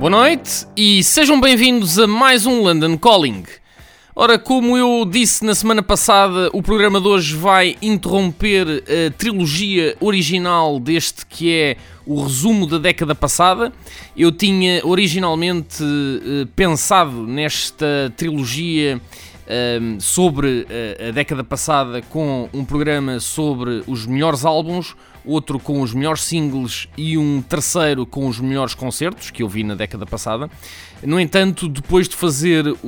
Boa noite e sejam bem-vindos a mais um London Calling. Ora, como eu disse na semana passada, o programa de hoje vai interromper a trilogia original deste que é o resumo da década passada. Eu tinha originalmente eh, pensado nesta trilogia ehm, sobre eh, a década passada com um programa sobre os melhores álbuns, outro com os melhores singles e um terceiro com os melhores concertos que eu vi na década passada. No entanto, depois de fazer